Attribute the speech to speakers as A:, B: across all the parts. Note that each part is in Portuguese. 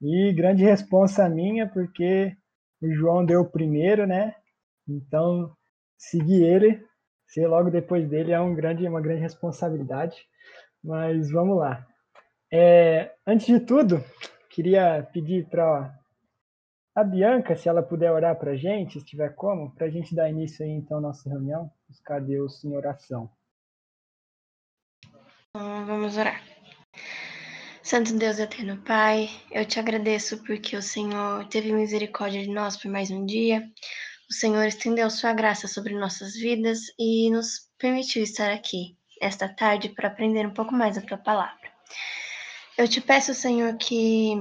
A: E grande responsa minha, porque o João deu o primeiro, né? Então, seguir ele, ser logo depois dele é um grande, uma grande responsabilidade. Mas vamos lá. É, antes de tudo, queria pedir para a Bianca, se ela puder orar para a gente, se tiver como, para a gente dar início aí, então, à nossa reunião, buscar Deus em oração.
B: Então, vamos orar. Santo Deus eterno Pai, eu te agradeço porque o Senhor teve misericórdia de nós por mais um dia. O Senhor estendeu sua graça sobre nossas vidas e nos permitiu estar aqui esta tarde para aprender um pouco mais a tua palavra. Eu te peço, Senhor, que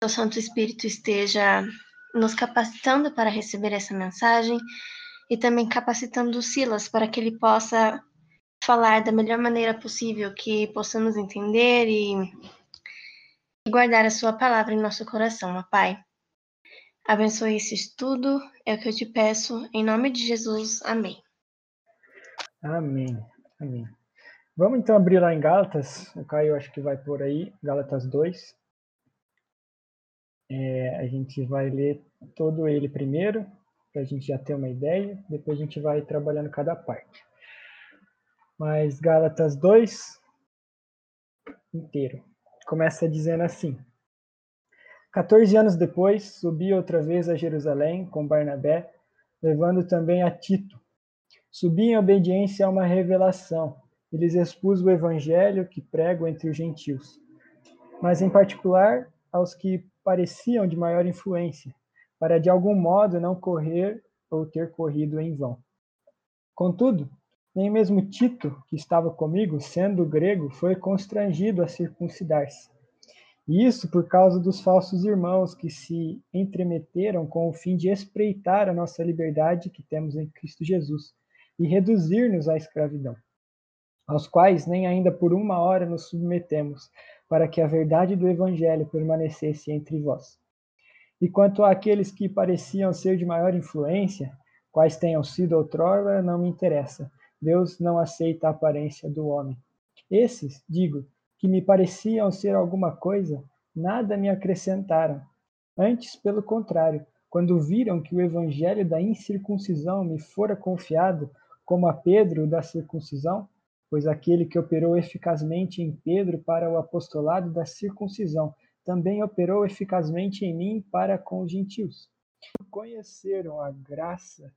B: o Santo Espírito esteja nos capacitando para receber essa mensagem e também capacitando o Silas para que ele possa falar da melhor maneira possível, que possamos entender e, guardar a sua palavra em nosso coração, ó Pai. Abençoe esse estudo, é o que eu te peço, em nome de Jesus. Amém.
A: Amém. Amém. Vamos então abrir lá em Gálatas. O Caio acho que vai por aí, Gálatas 2. É, a gente vai ler todo ele primeiro, para a gente já ter uma ideia, depois a gente vai trabalhando cada parte. Mas Gálatas 2 inteiro. Começa dizendo assim: 14 anos depois, subi outra vez a Jerusalém com Barnabé, levando também a Tito. Subi em obediência a uma revelação. E lhes expus o evangelho que prego entre os gentios, mas em particular aos que pareciam de maior influência, para de algum modo não correr ou ter corrido em vão. Contudo, nem mesmo Tito, que estava comigo, sendo grego, foi constrangido a circuncidar-se. E isso por causa dos falsos irmãos que se entremeteram com o fim de espreitar a nossa liberdade que temos em Cristo Jesus e reduzir-nos à escravidão, aos quais nem ainda por uma hora nos submetemos, para que a verdade do Evangelho permanecesse entre vós. E quanto àqueles que pareciam ser de maior influência, quais tenham sido outrora, não me interessa Deus não aceita a aparência do homem. Esses, digo, que me pareciam ser alguma coisa, nada me acrescentaram. Antes, pelo contrário, quando viram que o evangelho da incircuncisão me fora confiado, como a Pedro da circuncisão, pois aquele que operou eficazmente em Pedro para o apostolado da circuncisão, também operou eficazmente em mim para com os gentios. Conheceram a graça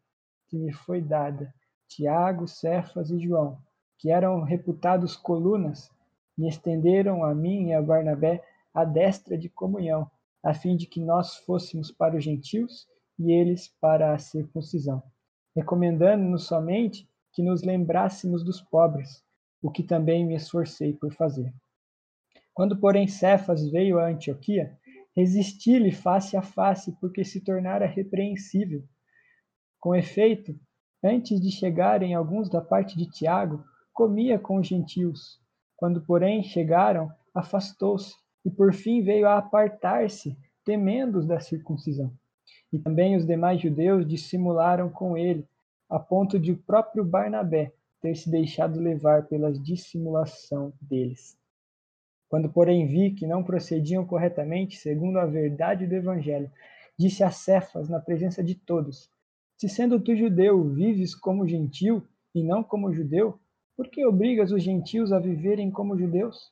A: que me foi dada Tiago, Cefas e João, que eram reputados colunas, me estenderam a mim e a Barnabé a destra de comunhão, a fim de que nós fôssemos para os gentios e eles para a circuncisão, recomendando-nos somente que nos lembrássemos dos pobres, o que também me esforcei por fazer. Quando, porém, Cefas veio a Antioquia, resisti-lhe face a face, porque se tornara repreensível. Com efeito, Antes de chegarem alguns da parte de Tiago, comia com os gentios. Quando, porém, chegaram, afastou-se e por fim veio a apartar-se, temendo os da circuncisão. E também os demais judeus dissimularam com ele, a ponto de o próprio Barnabé ter se deixado levar pela dissimulação deles. Quando, porém, vi que não procediam corretamente segundo a verdade do Evangelho, disse a Cefas, na presença de todos: se sendo tu judeu, vives como gentil e não como judeu, por que obrigas os gentios a viverem como judeus?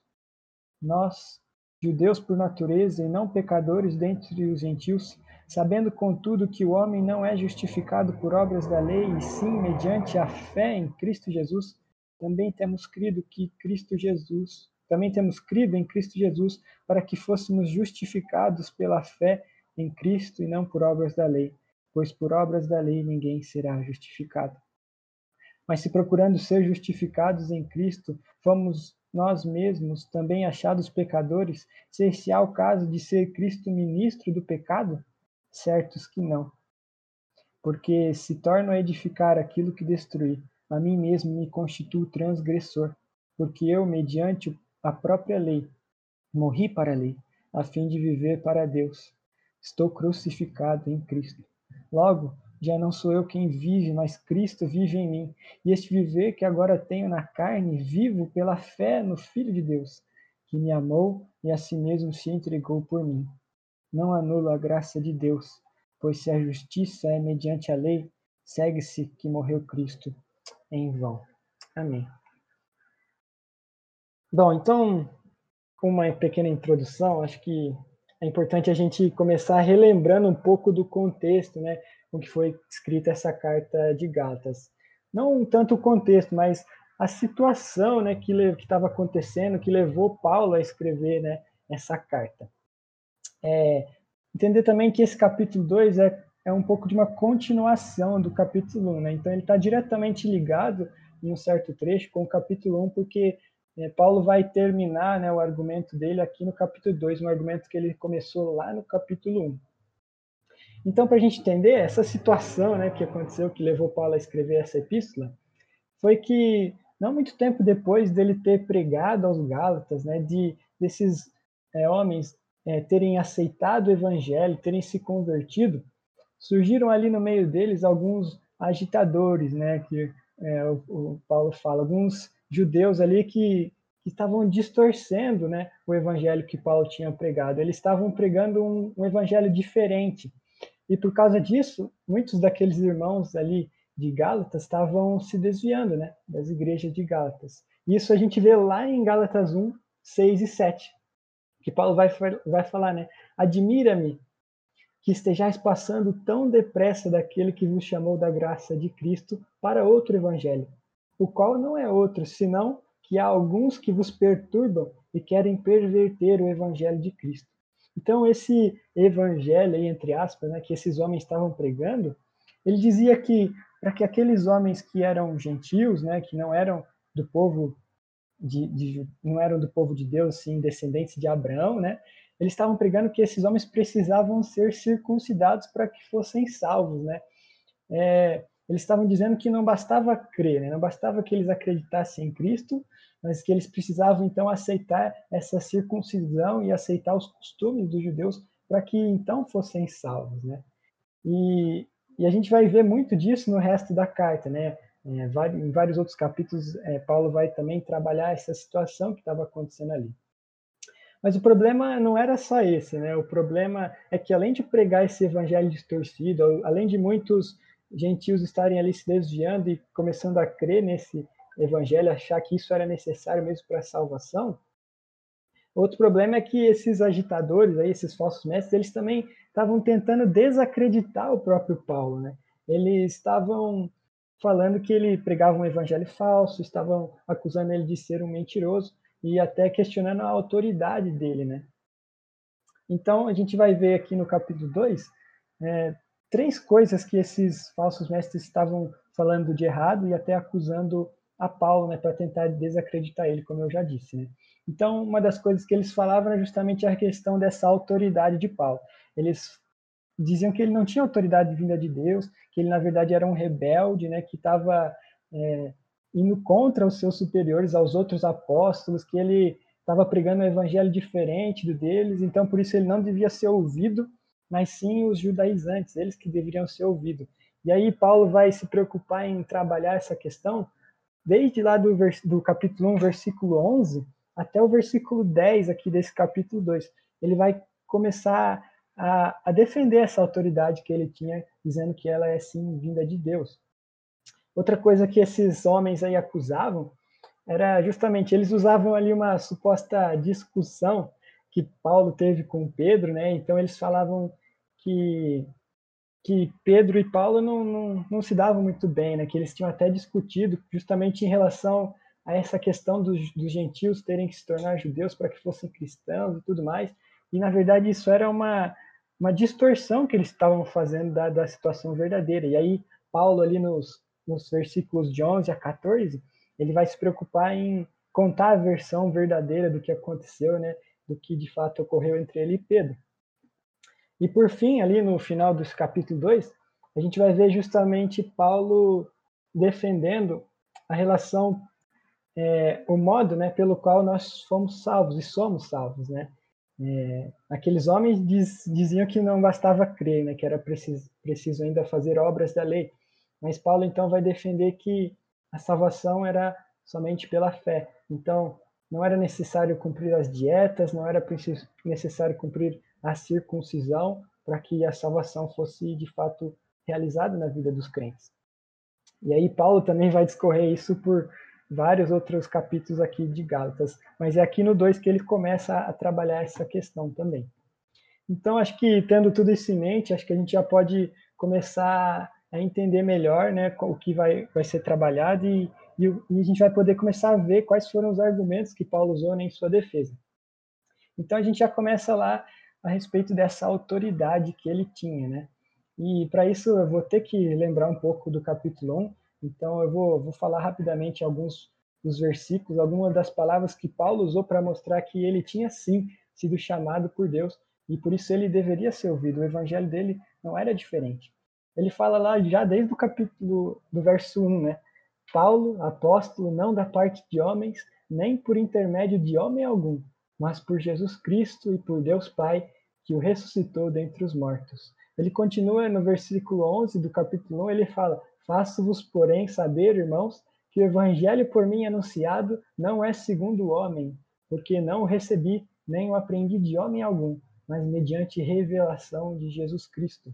A: Nós, judeus por natureza e não pecadores dentre os gentios, sabendo contudo que o homem não é justificado por obras da lei, e sim mediante a fé em Cristo Jesus, também temos crido que Cristo Jesus, também temos crido em Cristo Jesus para que fôssemos justificados pela fé em Cristo e não por obras da lei pois por obras da lei ninguém será justificado. Mas se procurando ser justificados em Cristo, fomos nós mesmos também achados pecadores, ser-se-á o caso de ser Cristo ministro do pecado? Certos que não. Porque se torno a edificar aquilo que destruí, a mim mesmo me constituo transgressor, porque eu, mediante a própria lei, morri para a lei, a fim de viver para Deus. Estou crucificado em Cristo. Logo, já não sou eu quem vive, mas Cristo vive em mim. E este viver que agora tenho na carne, vivo pela fé no Filho de Deus, que me amou e a si mesmo se entregou por mim. Não anulo a graça de Deus, pois se a justiça é mediante a lei, segue-se que morreu Cristo em vão. Amém. Bom, então, uma pequena introdução, acho que é importante a gente começar relembrando um pouco do contexto, né, com que foi escrita essa carta de Gálatas. Não tanto o contexto, mas a situação, né, que estava acontecendo, que levou Paulo a escrever, né, essa carta. É, entender também que esse capítulo 2 é, é um pouco de uma continuação do capítulo 1, né? Então ele está diretamente ligado em um certo trecho com o capítulo 1, porque é, Paulo vai terminar né, o argumento dele aqui no capítulo 2, um argumento que ele começou lá no capítulo 1. Então, para a gente entender essa situação né, que aconteceu, que levou Paulo a escrever essa epístola, foi que, não muito tempo depois dele ter pregado aos Gálatas, né, de desses é, homens é, terem aceitado o evangelho, terem se convertido, surgiram ali no meio deles alguns agitadores, né, que é, o, o Paulo fala, alguns judeus ali que, que estavam distorcendo né, o evangelho que Paulo tinha pregado. Eles estavam pregando um, um evangelho diferente. E por causa disso, muitos daqueles irmãos ali de Gálatas estavam se desviando né, das igrejas de Gálatas. Isso a gente vê lá em Gálatas 1, 6 e 7, que Paulo vai, vai falar, né? Admira-me que estejais passando tão depressa daquele que vos chamou da graça de Cristo para outro evangelho, o qual não é outro, senão que há alguns que vos perturbam e querem perverter o evangelho de Cristo. Então, esse evangelho, entre aspas, né, que esses homens estavam pregando, ele dizia que para que aqueles homens que eram gentios, né, que não eram do povo de, de, não eram do povo de Deus, sim, descendentes de Abraão, né, eles estavam pregando que esses homens precisavam ser circuncidados para que fossem salvos, né. É, eles estavam dizendo que não bastava crer, né? não bastava que eles acreditassem em Cristo, mas que eles precisavam então aceitar essa circuncisão e aceitar os costumes dos judeus para que então fossem salvos, né? E, e, a gente vai ver muito disso no resto da carta, né? É, em vários outros capítulos, é, Paulo vai também trabalhar essa situação que estava acontecendo ali. Mas o problema não era só esse, né? O problema é que além de pregar esse evangelho distorcido, além de muitos gentios estarem ali se desviando e começando a crer nesse evangelho, achar que isso era necessário mesmo para a salvação. Outro problema é que esses agitadores, aí, esses falsos mestres, eles também estavam tentando desacreditar o próprio Paulo, né? Eles estavam falando que ele pregava um evangelho falso, estavam acusando ele de ser um mentiroso e até questionando a autoridade dele, né? Então, a gente vai ver aqui no capítulo 2 é, três coisas que esses falsos mestres estavam falando de errado e até acusando a Paulo, né, para tentar desacreditar ele, como eu já disse, né? Então, uma das coisas que eles falavam era justamente a questão dessa autoridade de Paulo. Eles diziam que ele não tinha autoridade vinda de Deus, que ele na verdade era um rebelde, né, que estava é, indo contra os seus superiores, aos outros apóstolos, que ele estava pregando um evangelho diferente do deles, então por isso ele não devia ser ouvido mas sim os judaizantes, eles que deveriam ser ouvidos. E aí Paulo vai se preocupar em trabalhar essa questão desde lá do, do capítulo 1, versículo 11, até o versículo 10 aqui desse capítulo 2. Ele vai começar a, a, defender essa autoridade que ele tinha, dizendo que ela é sim vinda de Deus. Outra coisa que esses homens aí acusavam era justamente eles usavam ali uma suposta discussão que Paulo teve com Pedro, né? Então eles falavam que que Pedro e Paulo não, não, não se davam muito bem, né? Que eles tinham até discutido justamente em relação a essa questão dos, dos gentios terem que se tornar judeus para que fossem cristãos e tudo mais. E na verdade isso era uma uma distorção que eles estavam fazendo da, da situação verdadeira. E aí Paulo ali nos, nos versículos de 11 a 14, ele vai se preocupar em contar a versão verdadeira do que aconteceu, né? Do que de fato ocorreu entre ele e Pedro. E por fim, ali no final dos capítulo 2, a gente vai ver justamente Paulo defendendo a relação, é, o modo né, pelo qual nós fomos salvos e somos salvos. Né? É, aqueles homens diz, diziam que não bastava crer, né, que era preciso, preciso ainda fazer obras da lei. Mas Paulo então vai defender que a salvação era somente pela fé. Então, não era necessário cumprir as dietas, não era necessário cumprir a circuncisão para que a salvação fosse de fato realizada na vida dos crentes. E aí Paulo também vai discorrer isso por vários outros capítulos aqui de Gálatas, mas é aqui no 2 que ele começa a trabalhar essa questão também. Então, acho que tendo tudo isso em mente, acho que a gente já pode começar a entender melhor né, o que vai, vai ser trabalhado e, e, e, a gente vai poder começar a ver quais foram os argumentos que Paulo usou né, em sua defesa. Então, a gente já começa lá a respeito dessa autoridade que ele tinha, né? E para isso eu vou ter que lembrar um pouco do capítulo 1, então eu vou, vou falar rapidamente alguns dos versículos, algumas das palavras que Paulo usou para mostrar que ele tinha sim sido chamado por Deus e por isso ele deveria ser ouvido. O evangelho dele não era diferente. Ele fala lá já desde o capítulo do verso 1, né? Paulo, apóstolo, não da parte de homens, nem por intermédio de homem algum, mas por Jesus Cristo e por Deus Pai, que o ressuscitou dentre os mortos. Ele continua no versículo 11 do capítulo 1, ele fala: Faço-vos, porém, saber, irmãos, que o evangelho por mim anunciado não é segundo o homem, porque não o recebi, nem o aprendi de homem algum, mas mediante revelação de Jesus Cristo.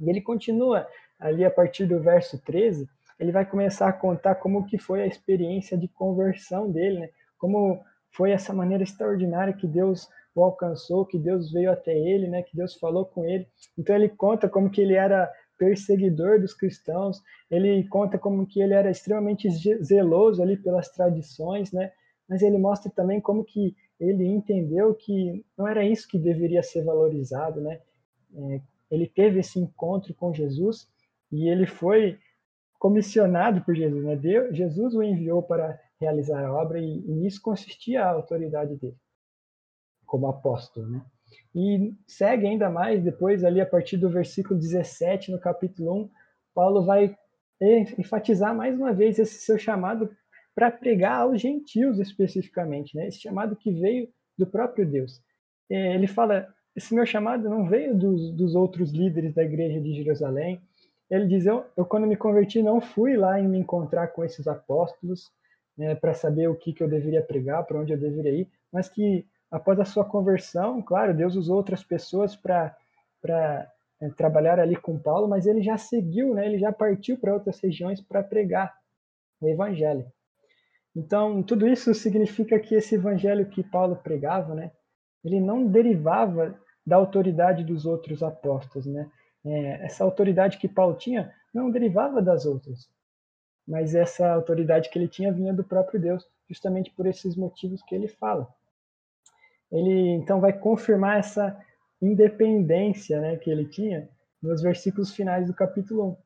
A: E ele continua ali a partir do verso 13, ele vai começar a contar como que foi a experiência de conversão dele, né? Como foi essa maneira extraordinária que Deus o alcançou, que Deus veio até ele, né? Que Deus falou com ele. Então ele conta como que ele era perseguidor dos cristãos, ele conta como que ele era extremamente zeloso ali pelas tradições, né? Mas ele mostra também como que ele entendeu que não era isso que deveria ser valorizado, né? É, ele teve esse encontro com Jesus e ele foi comissionado por Jesus, né? Deus, Jesus o enviou para realizar a obra e, e nisso consistia a autoridade dele como apóstolo, né? E segue ainda mais depois ali a partir do versículo 17 no capítulo 1, Paulo vai enfatizar mais uma vez esse seu chamado para pregar aos gentios especificamente, né? Esse chamado que veio do próprio Deus. É, ele fala: esse meu chamado não veio dos, dos outros líderes da igreja de Jerusalém. Ele diz: eu, eu quando me converti não fui lá em me encontrar com esses apóstolos né, para saber o que, que eu deveria pregar, para onde eu deveria ir, mas que após a sua conversão, claro, Deus usou outras pessoas para é, trabalhar ali com Paulo, mas ele já seguiu, né, ele já partiu para outras regiões para pregar o evangelho. Então, tudo isso significa que esse evangelho que Paulo pregava, né, ele não derivava da autoridade dos outros apóstolos, né? É, essa autoridade que Paulo tinha não derivava das outras, mas essa autoridade que ele tinha vinha do próprio Deus, justamente por esses motivos que ele fala. Ele então vai confirmar essa independência, né, que ele tinha nos versículos finais do capítulo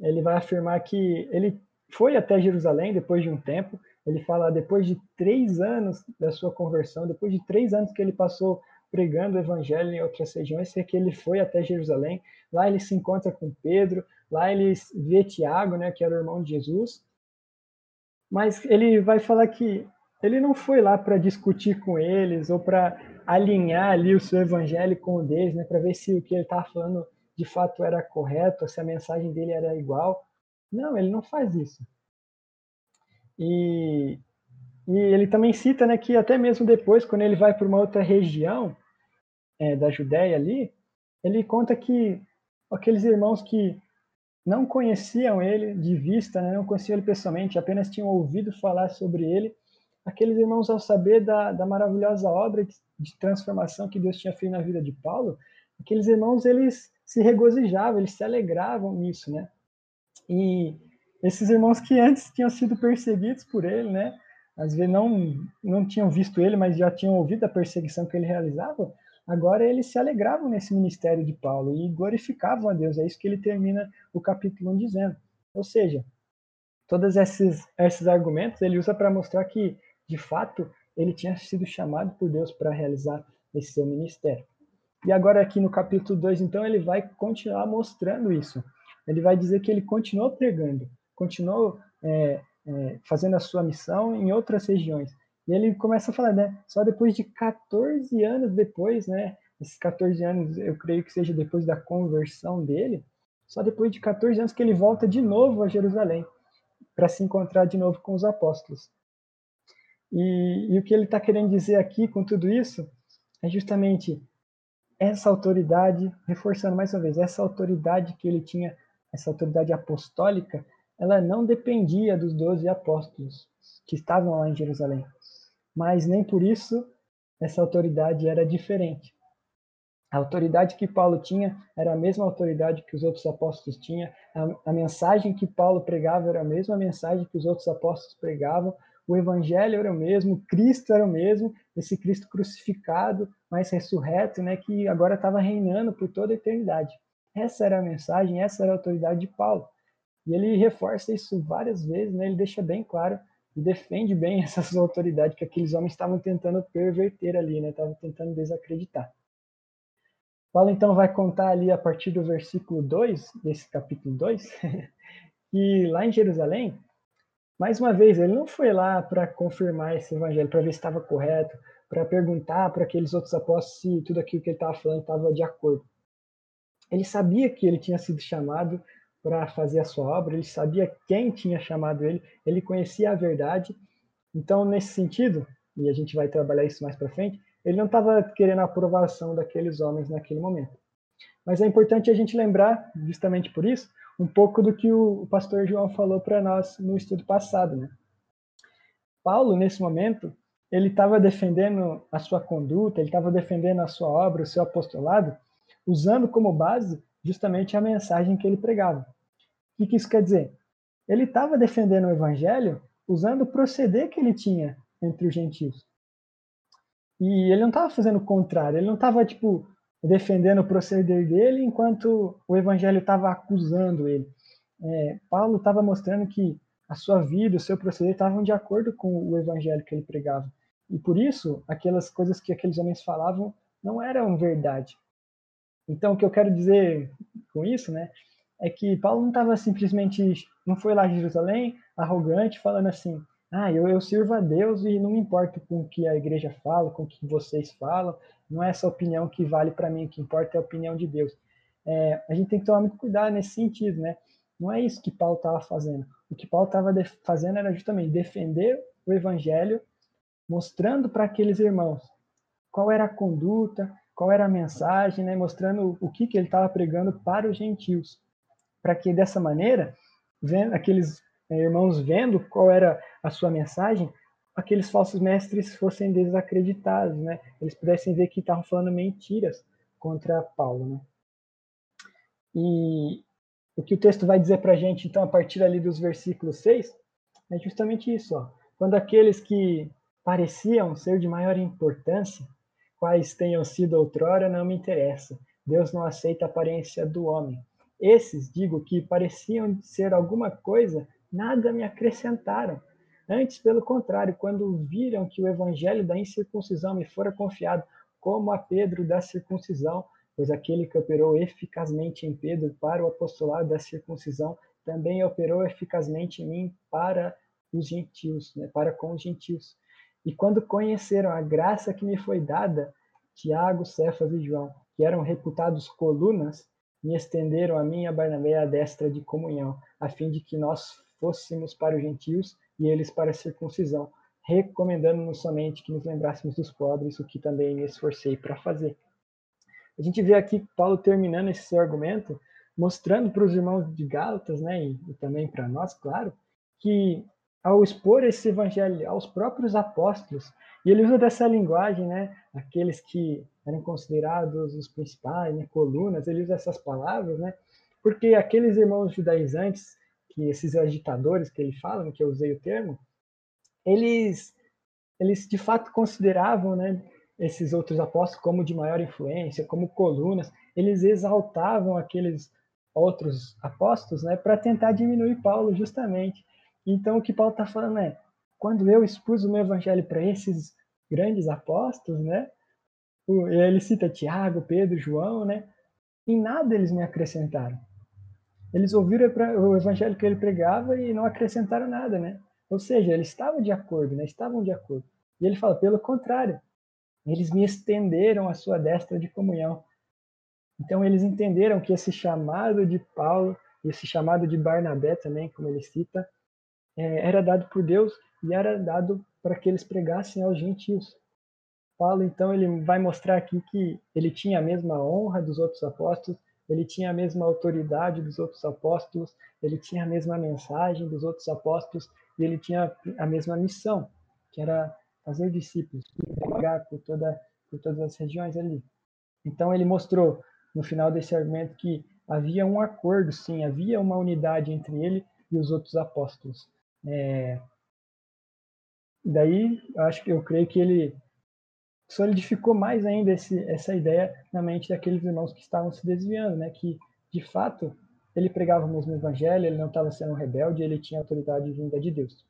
A: 1. Ele vai afirmar que ele foi até Jerusalém depois de um tempo, ele fala depois de três anos da sua conversão, depois de três anos que ele passou pregando o evangelho em outras regiões, é que ele foi até Jerusalém. Lá ele se encontra com Pedro, lá ele vê Tiago, né, que era o irmão de Jesus. Mas ele vai falar que ele não foi lá para discutir com eles ou para alinhar ali o seu evangelho com o deles, né, para ver se o que ele estava falando de fato era correto, se a mensagem dele era igual. Não, ele não faz isso. E, e ele também cita né, que até mesmo depois, quando ele vai para uma outra região é, da Judéia ali, ele conta que aqueles irmãos que não conheciam ele de vista, né, não conheciam ele pessoalmente, apenas tinham ouvido falar sobre ele, aqueles irmãos, ao saber da, da maravilhosa obra de, transformação que Deus tinha feito na vida de Paulo, aqueles irmãos, eles se regozijavam, eles se alegravam nisso, né? E esses irmãos que antes tinham sido perseguidos por ele, né? Às vezes não, não tinham visto ele, mas já tinham ouvido a perseguição que ele realizava, agora eles se alegravam nesse ministério de Paulo e glorificavam a Deus. É isso que ele termina o capítulo 1 dizendo. Ou seja, todos esses, esses argumentos ele usa para mostrar que, de fato, ele tinha sido chamado por Deus para realizar esse seu ministério. E agora aqui no capítulo 2, então, ele vai continuar mostrando isso. Ele vai dizer que ele continuou pregando, continuou é, é, fazendo a sua missão em outras regiões. E ele começa a falar, né? Só depois de 14 anos depois, né? Esses 14 anos, eu creio que seja depois da conversão dele, só depois de 14 anos que ele volta de novo a Jerusalém para se encontrar de novo com os apóstolos. E, e o que ele está querendo dizer aqui com tudo isso é justamente essa autoridade, reforçando mais uma vez, essa autoridade que ele tinha, essa autoridade apostólica, ela não dependia dos doze apóstolos que estavam lá em Jerusalém. Mas nem por isso essa autoridade era diferente. A autoridade que Paulo tinha era a mesma autoridade que os outros apóstolos tinham. A, a, mensagem que Paulo pregava era a mesma mensagem que os outros apóstolos pregavam. O evangelho era o mesmo, Cristo era o mesmo, esse Cristo crucificado, mas ressurreto, né, que agora estava reinando por toda a eternidade. Essa era a mensagem, essa era a autoridade de Paulo. E ele reforça isso várias vezes, né? ele deixa bem claro e defende bem essas autoridades que aqueles homens estavam tentando perverter ali, né? estavam tentando desacreditar. Paulo então vai contar ali a partir do versículo 2, desse capítulo 2, que lá em Jerusalém, mais uma vez, ele não foi lá para confirmar esse evangelho, para ver se estava correto, para perguntar para aqueles outros apóstolos se tudo aquilo que ele estava falando estava de acordo. Ele sabia que ele tinha sido chamado para fazer a sua obra, ele sabia quem tinha chamado ele, ele conhecia a verdade. Então, nesse sentido, e a gente vai trabalhar isso mais para frente, ele não estava querendo a aprovação daqueles homens naquele momento. Mas é importante a gente lembrar, justamente por isso, um pouco do que o pastor João falou para nós no estudo passado. Né? Paulo, nesse momento, ele estava defendendo a sua conduta, ele estava defendendo a sua obra, o seu apostolado, usando como base justamente a mensagem que ele pregava. O que isso quer dizer? Ele estava defendendo o evangelho usando o proceder que ele tinha entre os gentios. E ele não estava fazendo o contrário, ele não estava, tipo, defendendo o proceder dele enquanto o evangelho estava acusando ele. É, Paulo estava mostrando que a sua vida, o seu proceder estavam de acordo com o evangelho que ele pregava. E por isso, aquelas coisas que aqueles homens falavam não eram verdade. Então, o que eu quero dizer com isso, né, é que Paulo não estava simplesmente, não foi lá de Jerusalém, arrogante, falando assim: ah, eu, eu sirvo a Deus e não me importo com o que a igreja fala, com o que vocês falam, não é essa opinião que vale para mim, o que importa é a opinião de Deus. É, a gente tem que tomar muito cuidado nesse sentido, né? Não é isso que Paulo estava fazendo. O que Paulo estava fazendo era justamente defender o evangelho, mostrando para aqueles irmãos qual era a conduta, qual era a mensagem, né? mostrando o que, que ele estava pregando para os gentios, para que dessa maneira, vendo aqueles né, irmãos vendo qual era a sua mensagem, aqueles falsos mestres fossem desacreditados, né? Eles pudessem ver que estavam falando mentiras contra Paulo, né? E o que o texto vai dizer para a gente, então, a partir ali dos versículos 6, é justamente isso, ó. Quando aqueles que pareciam ser de maior importância, quais tenham sido outrora, não me interessa. Deus não aceita a aparência do homem. Esses, digo, que pareciam ser alguma coisa, nada me acrescentaram. Antes, pelo contrário, quando viram que o evangelho da incircuncisão me fora confiado, como a Pedro da circuncisão, pois aquele que operou eficazmente em Pedro para o apostolado da circuncisão, também operou eficazmente em mim para os gentios, né, para com os gentios. E quando conheceram a graça que me foi dada, Tiago, Cefas e João, que eram reputados colunas, me estenderam a mim e a Barnabé a destra de comunhão, a fim de que nós fôssemos para os gentios e eles para a circuncisão, recomendando-nos somente que nos lembrássemos dos pobres, o que também me esforcei para fazer. A gente vê aqui Paulo terminando esse seu argumento, mostrando para os irmãos de Gálatas, né, e, e também para nós, claro, que ao expor esse evangelho aos próprios apóstolos, e ele usa dessa linguagem, né, aqueles que eram considerados os principais, né, colunas, ele usa essas palavras, né, porque aqueles irmãos judaizantes que esses agitadores que ele fala, que eu usei o termo, eles, eles de fato consideravam né, esses outros apóstolos como de maior influência, como colunas, eles exaltavam aqueles outros apóstolos né, para tentar diminuir Paulo, justamente. Então, o que Paulo está falando é: quando eu expus o meu evangelho para esses grandes apóstolos, né, ele cita Tiago, Pedro, João, né, em nada eles me acrescentaram. Eles ouviram o evangelho que ele pregava e não acrescentaram nada, né? Ou seja, eles estavam de acordo, né? Estavam de acordo. E ele fala, pelo contrário, eles me estenderam a sua destra de comunhão. Então eles entenderam que esse chamado de Paulo, esse chamado de Barnabé também, como ele cita, é, era dado por Deus e era dado para que eles pregassem aos gentios. Paulo, então, ele vai mostrar aqui que ele tinha a mesma honra dos outros apóstolos, ele tinha a mesma autoridade dos outros apóstolos, ele tinha a mesma mensagem dos outros apóstolos e ele tinha a mesma missão, que era fazer discípulos, pregar por, toda, por todas as regiões ali. Então ele mostrou no final desse argumento que havia um acordo, sim, havia uma unidade entre ele e os outros apóstolos. É... Daí, acho que eu creio que ele solidificou mais ainda esse, essa ideia na mente daqueles irmãos que estavam se desviando, né? Que de fato ele pregava o mesmo evangelho, ele não estava sendo rebelde, ele tinha autoridade vinda de Deus.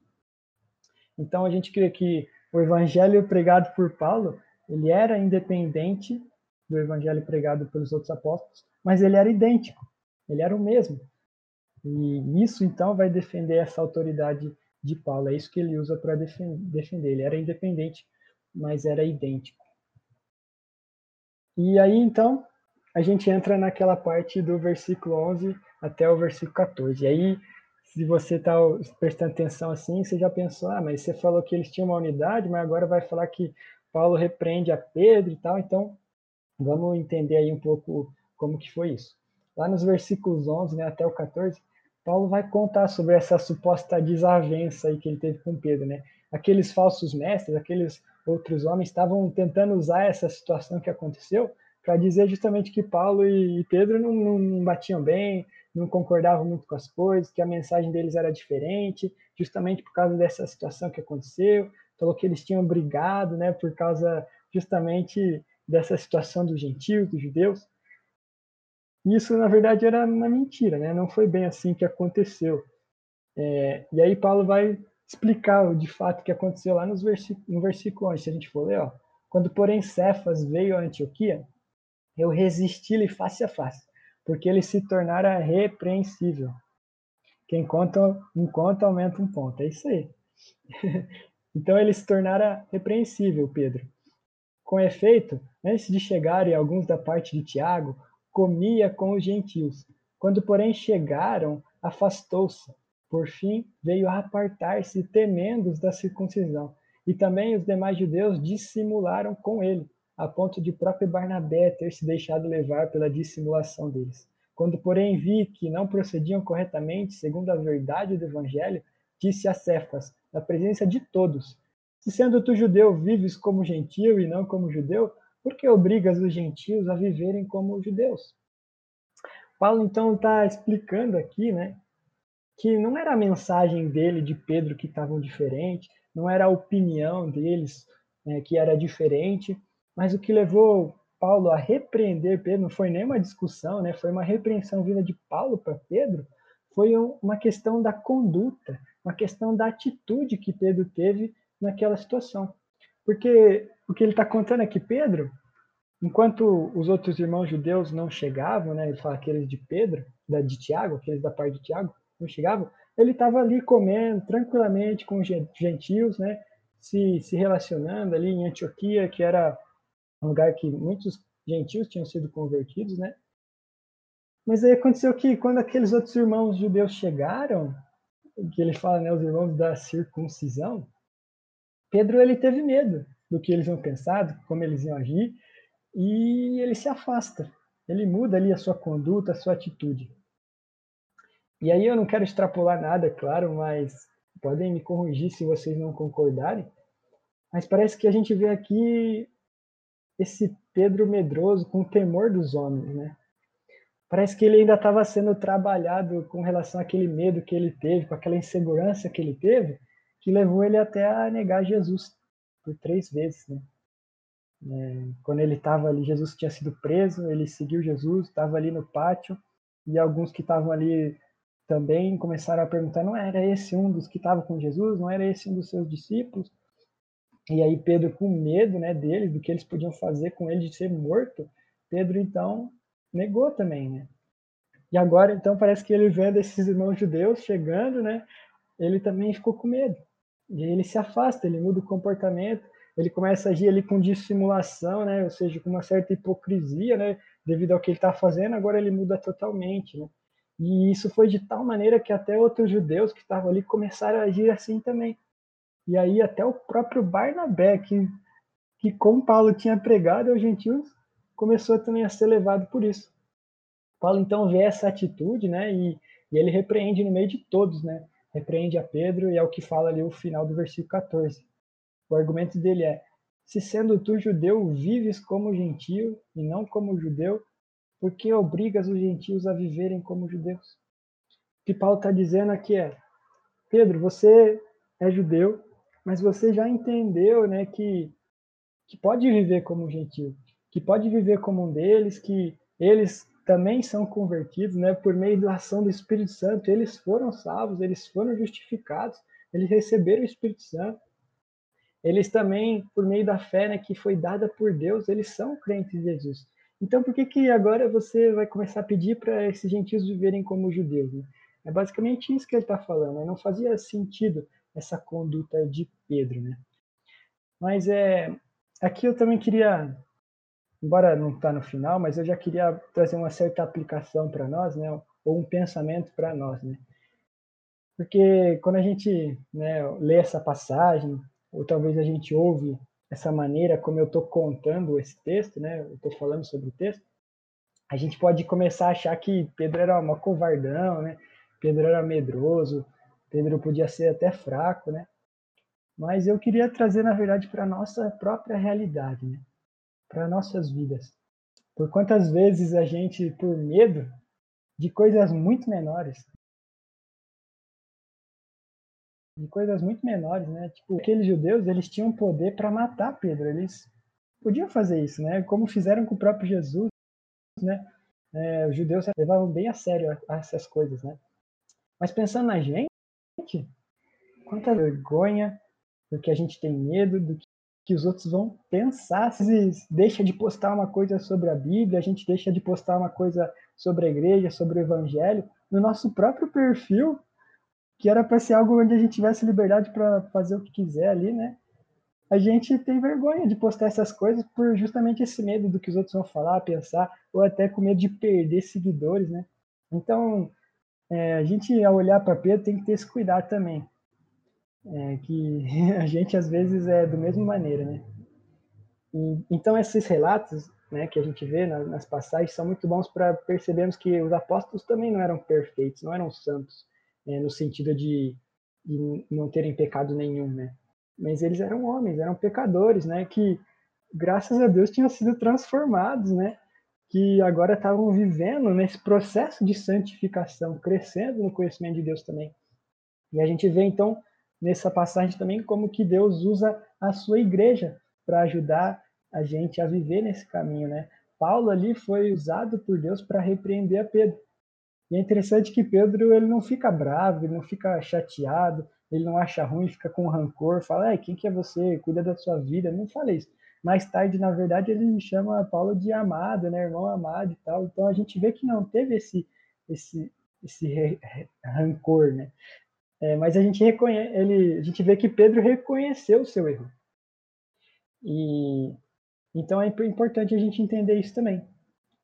A: Então a gente crê que o evangelho pregado por Paulo, ele era independente do evangelho pregado pelos outros apóstolos, mas ele era idêntico, ele era o mesmo. E isso então vai defender essa autoridade de Paulo, é isso que ele usa para defender. Ele era independente, mas era idêntico. E aí então a gente entra naquela parte do versículo 11 até o versículo 14. E aí, se você está prestando atenção assim, você já pensou, ah, mas você falou que eles tinham uma unidade, mas agora vai falar que Paulo repreende a Pedro e tal, então vamos entender aí um pouco como que foi isso. Lá nos versículos 11 né, até o 14, Paulo vai contar sobre essa suposta desavença que ele teve com Pedro, né? Aqueles falsos mestres, aqueles outros homens estavam tentando usar essa situação que aconteceu para dizer justamente que Paulo e Pedro não, não, não, batiam bem, não concordavam muito com as coisas, que a mensagem deles era diferente, justamente por causa dessa situação que aconteceu. Falou que eles tinham brigado, né, por causa justamente dessa situação dos gentios, dos judeus. Isso, na verdade, era uma mentira, né? Não foi bem assim que aconteceu. É, e aí Paulo vai explicar de fato o que aconteceu lá nos no versículo 11, se a gente for ler, ó. Quando, porém, Cefas veio a Antioquia, eu resisti-lhe face a face, porque ele se tornara repreensível. Quem conta conta aumenta um ponto. É isso aí. então ele se tornara repreensível, Pedro. Com efeito, antes de chegarem alguns da parte de Tiago, comia com os gentios. Quando, porém, chegaram, afastou-se. Por fim, veio a apartar-se, temendo da circuncisão. E também os demais judeus dissimularam com ele a ponto de próprio Barnabé ter se deixado levar pela dissimulação deles. Quando, porém, vi que não procediam corretamente segundo a verdade do Evangelho, disse a Cefas, na presença de todos: Se sendo tu judeu vives como gentio e não como judeu, por que obrigas os gentios a viverem como judeus? Paulo então está explicando aqui, né, que não era a mensagem dele de Pedro que estavam diferente, não era a opinião deles né, que era diferente, mas o que levou Paulo a repreender Pedro não foi nem uma discussão, né? Foi uma repreensão vinda de Paulo para Pedro, foi uma questão da conduta, uma questão da atitude que Pedro teve naquela situação. Porque o que ele está contando é que Pedro, enquanto os outros irmãos judeus não chegavam, né? Ele fala aqueles de Pedro, da de Tiago, aqueles da parte de Tiago, não chegavam, ele estava ali comendo tranquilamente com os gentios, né? Se, se relacionando ali em Antioquia, que era um lugar que muitos gentios tinham sido convertidos, né? Mas aí aconteceu que quando aqueles outros irmãos judeus chegaram, que ele fala, né, os irmãos da circuncisão, Pedro ele teve medo do que eles iam pensar, como eles iam agir, e ele se afasta. Ele muda ali a sua conduta, a sua atitude. E aí eu não quero extrapolar nada, é claro, mas podem me corrigir se vocês não concordarem. Mas parece que a gente vê aqui esse Pedro medroso com o temor dos homens, né? Parece que ele ainda estava sendo trabalhado com relação àquele medo que ele teve, com aquela insegurança que ele teve, que levou ele até a negar Jesus por três vezes, né? É, quando ele estava ali, Jesus tinha sido preso, ele seguiu Jesus, estava ali no pátio, e alguns que estavam ali também começaram a perguntar: não era esse um dos que estava com Jesus? Não era esse um dos seus discípulos? E aí Pedro, com medo né, deles, do que eles podiam fazer com ele de ser morto, Pedro então negou também, né? E agora então parece que ele vendo esses irmãos judeus chegando, né? Ele também ficou com medo. E aí ele se afasta, ele muda o comportamento, ele começa a agir ali com dissimulação, né? Ou seja, com uma certa hipocrisia, né? Devido ao que ele está fazendo, agora ele muda totalmente, né? E isso foi de tal maneira que até outros judeus que estavam ali começaram a agir assim também. E aí até o próprio Barnabé, que, que com Paulo tinha pregado aos gentios, começou também a ser levado por isso. Paulo então vê essa atitude, né, e, e ele repreende no meio de todos, né, repreende a Pedro e é o que fala ali o final do versículo 14. O argumento dele é: se sendo tu judeu, vives como gentio e não como judeu, por que obrigas os gentios a viverem como judeus? O que Paulo está dizendo aqui é: Pedro, você é judeu, mas você já entendeu né, que, que pode viver como gentil, que pode viver como um deles, que eles também são convertidos né, por meio da ação do Espírito Santo, eles foram salvos, eles foram justificados, eles receberam o Espírito Santo. Eles também, por meio da fé né, que foi dada por Deus, eles são crentes em Jesus. Então, por que, que agora você vai começar a pedir para esses gentios viverem como judeus? Né? É basicamente isso que ele está falando. Né? Não fazia sentido essa conduta de Pedro, né? Mas é aqui eu também queria, embora não está no final, mas eu já queria trazer uma certa aplicação para nós, né? Ou um pensamento para nós, né? Porque quando a gente né, lê essa passagem, ou talvez a gente ouve essa maneira como eu estou contando esse texto, né? Eu estou falando sobre o texto, a gente pode começar a achar que Pedro era uma covardão, né? Pedro era medroso, Pedro podia ser até fraco, né? Mas eu queria trazer, na verdade, para a nossa própria realidade, né? Para nossas vidas. Por quantas vezes a gente, por medo de coisas muito menores, de coisas muito menores, né? Tipo, aqueles judeus, eles tinham poder para matar Pedro, eles podiam fazer isso, né? Como fizeram com o próprio Jesus, né? É, os judeus levavam bem a sério essas coisas, né? Mas pensando na gente, quanta vergonha, porque a gente tem medo do que os outros vão pensar. Se deixa de postar uma coisa sobre a Bíblia, a gente deixa de postar uma coisa sobre a igreja, sobre o evangelho, no nosso próprio perfil, que era para ser algo onde a gente tivesse liberdade para fazer o que quiser ali, né? A gente tem vergonha de postar essas coisas por justamente esse medo do que os outros vão falar, pensar, ou até com medo de perder seguidores, né? Então, é, a gente, ao olhar para Pedro, tem que ter esse cuidado também. É, que a gente, às vezes, é do mesma maneira, né? E, então, esses relatos né, que a gente vê nas, nas passagens são muito bons para percebermos que os apóstolos também não eram perfeitos, não eram santos, né, no sentido de, de não terem pecado nenhum, né? Mas eles eram homens, eram pecadores, né? Que, graças a Deus, tinham sido transformados, né? que agora estavam vivendo nesse processo de santificação, crescendo no conhecimento de Deus também. E a gente vê então nessa passagem também como que Deus usa a sua igreja para ajudar a gente a viver nesse caminho, né? Paulo ali foi usado por Deus para repreender a Pedro. E é interessante que Pedro ele não fica bravo, ele não fica chateado, ele não acha ruim, fica com rancor, fala, quem que é você? Cuida da sua vida. Não fala isso. Mais tarde, na verdade, ele chama Paulo de amado, né, irmão amado e tal. Então a gente vê que não teve esse esse esse rancor, né? É, mas a gente reconhece, ele, a gente vê que Pedro reconheceu o seu erro. E então é importante a gente entender isso também.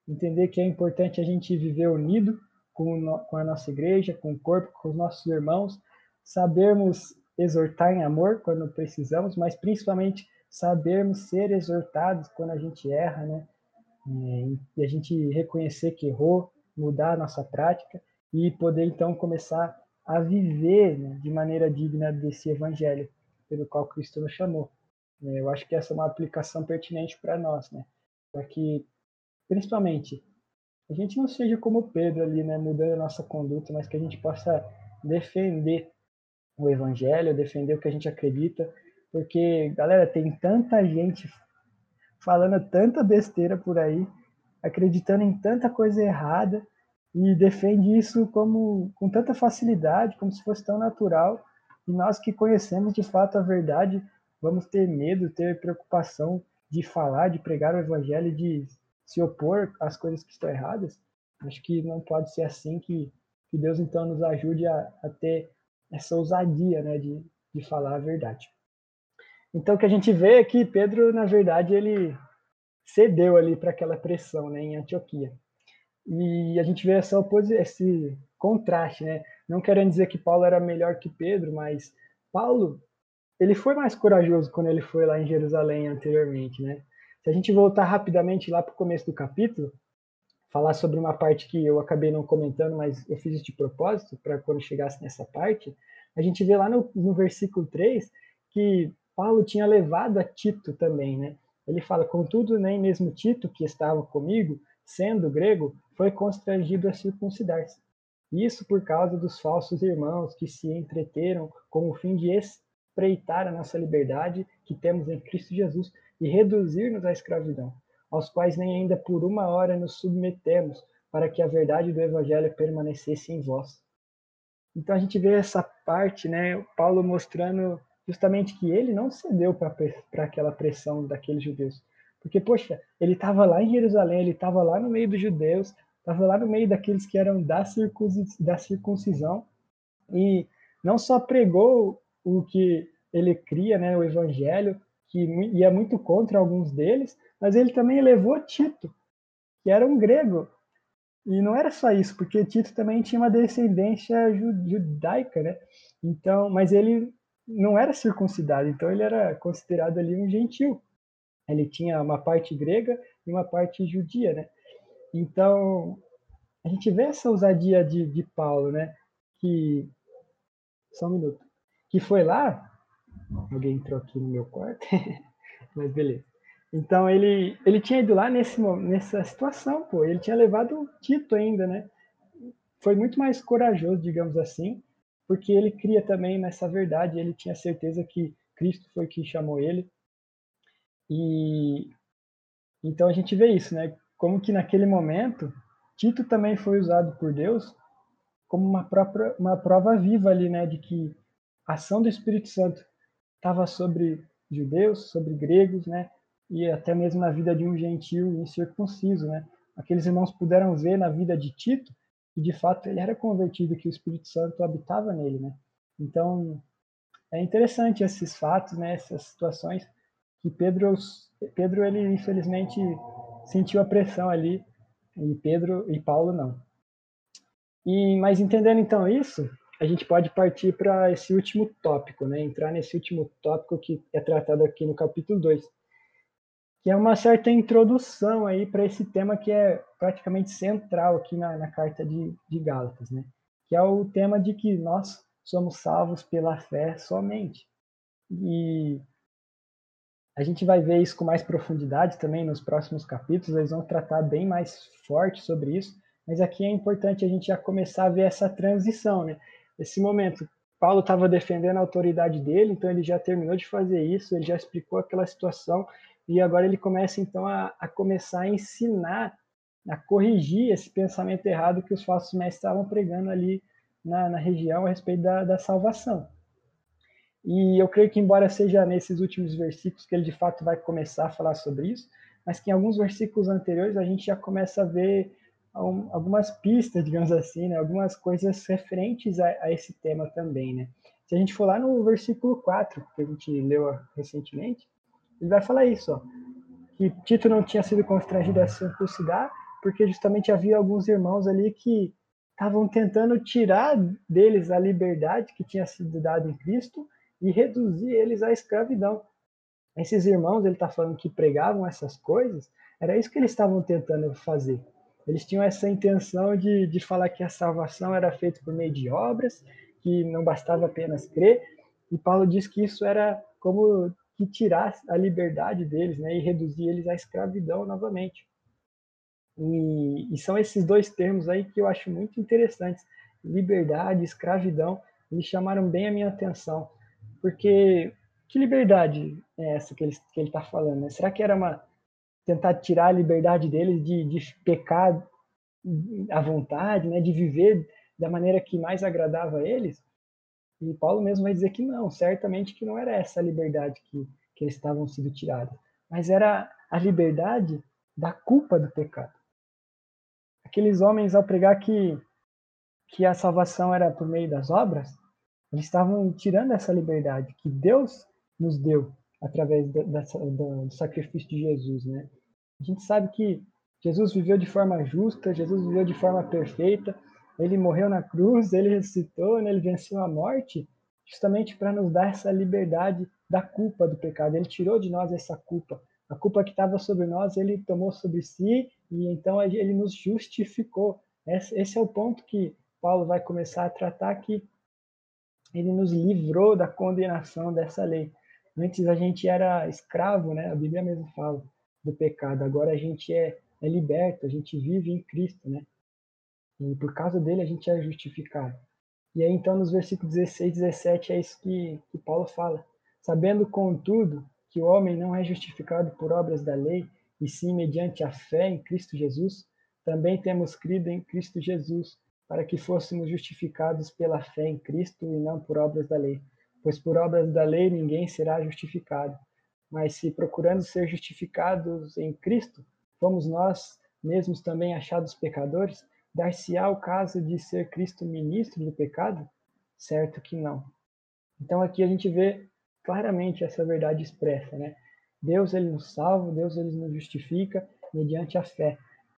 A: Entender que é importante a gente viver unido com, com a nossa igreja, com o corpo, com os nossos irmãos, sabermos exortar em amor quando precisamos, mas principalmente sabermos ser exortados quando a gente erra, né? É, e a gente reconhecer que errou, mudar a nossa prática e poder então começar a viver né, de maneira digna desse evangelho pelo qual Cristo nos chamou. É, eu acho que essa é uma aplicação pertinente para nós, né? Para que, principalmente, a gente não seja como Pedro ali, né, mudando a nossa conduta, mas que a gente possa defender o evangelho, defender o que a gente acredita porque, galera, tem tanta gente falando tanta besteira por aí, acreditando em tanta coisa errada e defende isso como com tanta facilidade, como se fosse tão natural. E nós que conhecemos de fato a verdade, vamos ter medo, ter preocupação de falar, de pregar o evangelho, de se opor às coisas que estão erradas. Acho que não pode ser assim que, que Deus então nos ajude a, a ter essa ousadia né, de, de falar a verdade. Então, o que a gente vê é que Pedro, na verdade, ele cedeu ali para aquela pressão né, em Antioquia. E a gente vê essa esse contraste, né? Não querendo dizer que Paulo era melhor que Pedro, mas Paulo, ele foi mais corajoso quando ele foi lá em Jerusalém anteriormente, né? Se a gente voltar rapidamente lá para o começo do capítulo, falar sobre uma parte que eu acabei não comentando, mas eu fiz de propósito para quando chegasse nessa parte, a gente vê lá no, no versículo 3 que Paulo tinha levado a Tito também, né? Ele fala, contudo, nem mesmo Tito, que estava comigo, sendo grego, foi constrangido a circuncidar-se. Isso por causa dos falsos irmãos que se entreteram com o fim de espreitar a nossa liberdade que temos em Cristo Jesus e reduzir-nos à escravidão, aos quais nem ainda por uma hora nos submetemos, para que a verdade do Evangelho permanecesse em vós. Então a gente vê essa parte, né, Paulo mostrando justamente que ele não cedeu para aquela pressão daqueles judeus. Porque, poxa, ele estava lá em Jerusalém, ele estava lá no meio dos judeus, estava lá no meio daqueles que eram da, da circuncisão, e não só pregou o que ele cria, né, o evangelho, que ia muito contra alguns deles, mas ele também levou Tito, que era um grego. E não era só isso, porque Tito também tinha uma descendência judaica, né? Então, mas ele não era circuncidado, então ele era considerado ali um gentil. Ele tinha uma parte grega e uma parte judia, né? Então, a gente vê essa ousadia de, de Paulo, né? Que. Só um minuto. Que foi lá. Alguém entrou aqui no meu quarto. Mas beleza. Então, ele, ele tinha ido lá nesse, nessa situação, pô. Ele tinha levado o Tito ainda, né? Foi muito mais corajoso, digamos assim, porque ele cria também nessa verdade, ele tinha certeza que Cristo foi quem chamou ele. E então a gente vê isso, né? Como que naquele momento Tito também foi usado por Deus como uma própria uma prova viva ali, né, de que a ação do Espírito Santo estava sobre judeus, sobre gregos, né? E até mesmo na vida de um gentil incircunciso, né? Aqueles irmãos puderam ver na vida de Tito e de fato ele era convertido, que o Espírito Santo habitava nele, né? Então, é interessante esses fatos, né, essas situações que Pedro Pedro ele infelizmente sentiu a pressão ali e Pedro e Paulo não. E mas entendendo então isso, a gente pode partir para esse último tópico, né? Entrar nesse último tópico que é tratado aqui no capítulo 2 que é uma certa introdução aí para esse tema que é praticamente central aqui na, na carta de, de Gálatas, né? Que é o tema de que nós somos salvos pela fé somente. E a gente vai ver isso com mais profundidade também nos próximos capítulos, eles vão tratar bem mais forte sobre isso, mas aqui é importante a gente já começar a ver essa transição, né? Esse momento, Paulo estava defendendo a autoridade dele, então ele já terminou de fazer isso, ele já explicou aquela situação, e agora ele começa então a, a começar a ensinar, a corrigir esse pensamento errado que os falsos mestres estavam pregando ali na, na região a respeito da, da salvação. E eu creio que, embora seja nesses últimos versículos que ele de fato vai começar a falar sobre isso, mas que em alguns versículos anteriores a gente já começa a ver algumas pistas, digamos assim, né? algumas coisas referentes a, a, esse tema também. Né? Se a gente for lá no versículo 4, que a gente leu recentemente, ele vai falar isso, ó, que Tito não tinha sido constrangido a circuncidar, porque justamente havia alguns irmãos ali que estavam tentando tirar deles a liberdade que tinha sido dada em Cristo e reduzir eles à escravidão. Esses irmãos, ele está falando que pregavam essas coisas, era isso que eles estavam tentando fazer. Eles tinham essa intenção de, de falar que a salvação era feita por meio de obras, que não bastava apenas crer, e Paulo diz que isso era como que tirasse a liberdade deles né, e reduzir eles à escravidão novamente. E, e, são esses dois termos aí que eu acho muito interessantes, liberdade, escravidão, eles chamaram bem a minha atenção, porque que liberdade é essa que ele está falando? Né? Será que era uma tentar tirar a liberdade deles de, de pecar à vontade, né, de viver da maneira que mais agradava a eles? E Paulo mesmo vai dizer que não, certamente que não era essa a liberdade que, que eles estavam sendo tirados, mas era a liberdade da culpa do pecado. Aqueles homens, ao pregar que, que a salvação era por meio das obras, eles estavam tirando essa liberdade que Deus nos deu através da, da, do sacrifício de Jesus, né? A gente sabe que Jesus viveu de forma justa, Jesus viveu de forma perfeita, ele morreu na cruz, ele ressuscitou, né? ele venceu a morte, justamente para nos dar essa liberdade da culpa do pecado. Ele tirou de nós essa culpa. A culpa que estava sobre nós, ele tomou sobre si e então ele nos justificou. Esse é o ponto que Paulo vai começar a tratar que ele nos livrou da condenação dessa lei. Antes a gente era escravo, né? A Bíblia mesmo fala do pecado. Agora a gente é, é liberto, a gente vive em Cristo, né? E por causa dele a gente é justificado. E aí então nos versículos 16 e 17 é isso que, que Paulo fala. Sabendo, contudo, que o homem não é justificado por obras da lei, e sim mediante a fé em Cristo Jesus, também temos crido em Cristo Jesus, para que fôssemos justificados pela fé em Cristo e não por obras da lei. Pois por obras da lei ninguém será justificado. Mas se procurando ser justificados em Cristo, fomos nós mesmos também achados pecadores, dar-se-á o caso de ser Cristo ministro do pecado? Certo que não. Então aqui a gente vê claramente essa verdade expressa, né? Deus ele nos salva, Deus ele nos justifica mediante a fé.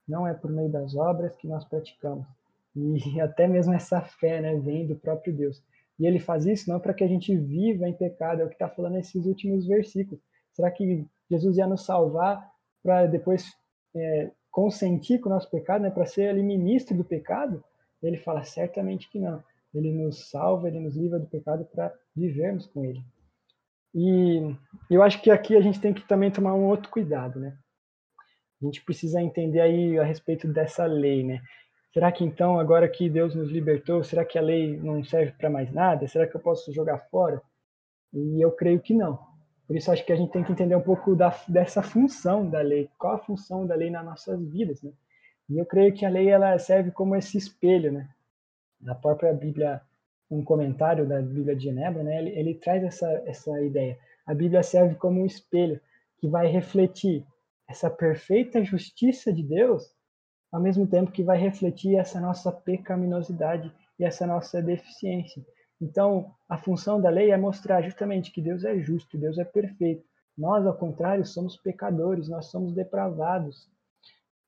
A: Não é por meio das obras que nós praticamos. E até mesmo essa fé né, vem do próprio Deus. E ele faz isso não para que a gente viva em pecado, é o que está falando nesses últimos versículos. Será que Jesus ia nos salvar para depois é, consentir com o nosso pecado, né, para ser ali ministro do pecado? Ele fala certamente que não. Ele nos salva, ele nos livra do pecado para vivermos com ele. E eu acho que aqui a gente tem que também tomar um outro cuidado, né? A gente precisa entender aí a respeito dessa lei, né? Será que então, agora que Deus nos libertou, será que a lei não serve para mais nada? Será que eu posso jogar fora? E eu creio que não. Por isso acho que a gente tem que entender um pouco da, dessa função da lei. Qual a função da lei nas nossas vidas, né? E eu creio que a lei ela serve como esse espelho, né? Na própria Bíblia, um comentário da Bíblia de Genebra, né? Ele, ele traz essa, essa ideia. A Bíblia serve como um espelho que vai refletir essa perfeita justiça de Deus ao mesmo tempo que vai refletir essa nossa pecaminosidade e essa nossa deficiência. Então, a função da lei é mostrar justamente que Deus é justo, Deus é perfeito. Nós, ao contrário, somos pecadores, nós somos depravados.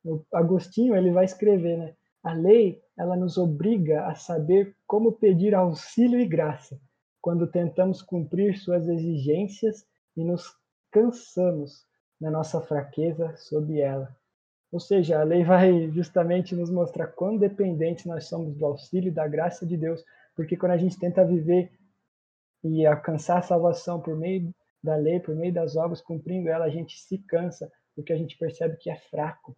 A: O Agostinho ele vai escrever, né? A lei ela nos obriga a saber como pedir auxílio e graça quando tentamos cumprir suas exigências e nos cansamos na nossa fraqueza sob ela. Ou seja, a lei vai justamente nos mostrar quão dependentes nós somos do auxílio e da graça de Deus, porque quando a gente tenta viver e alcançar a salvação por meio da lei, por meio das obras, cumprindo ela, a gente se cansa, porque a gente percebe que é fraco.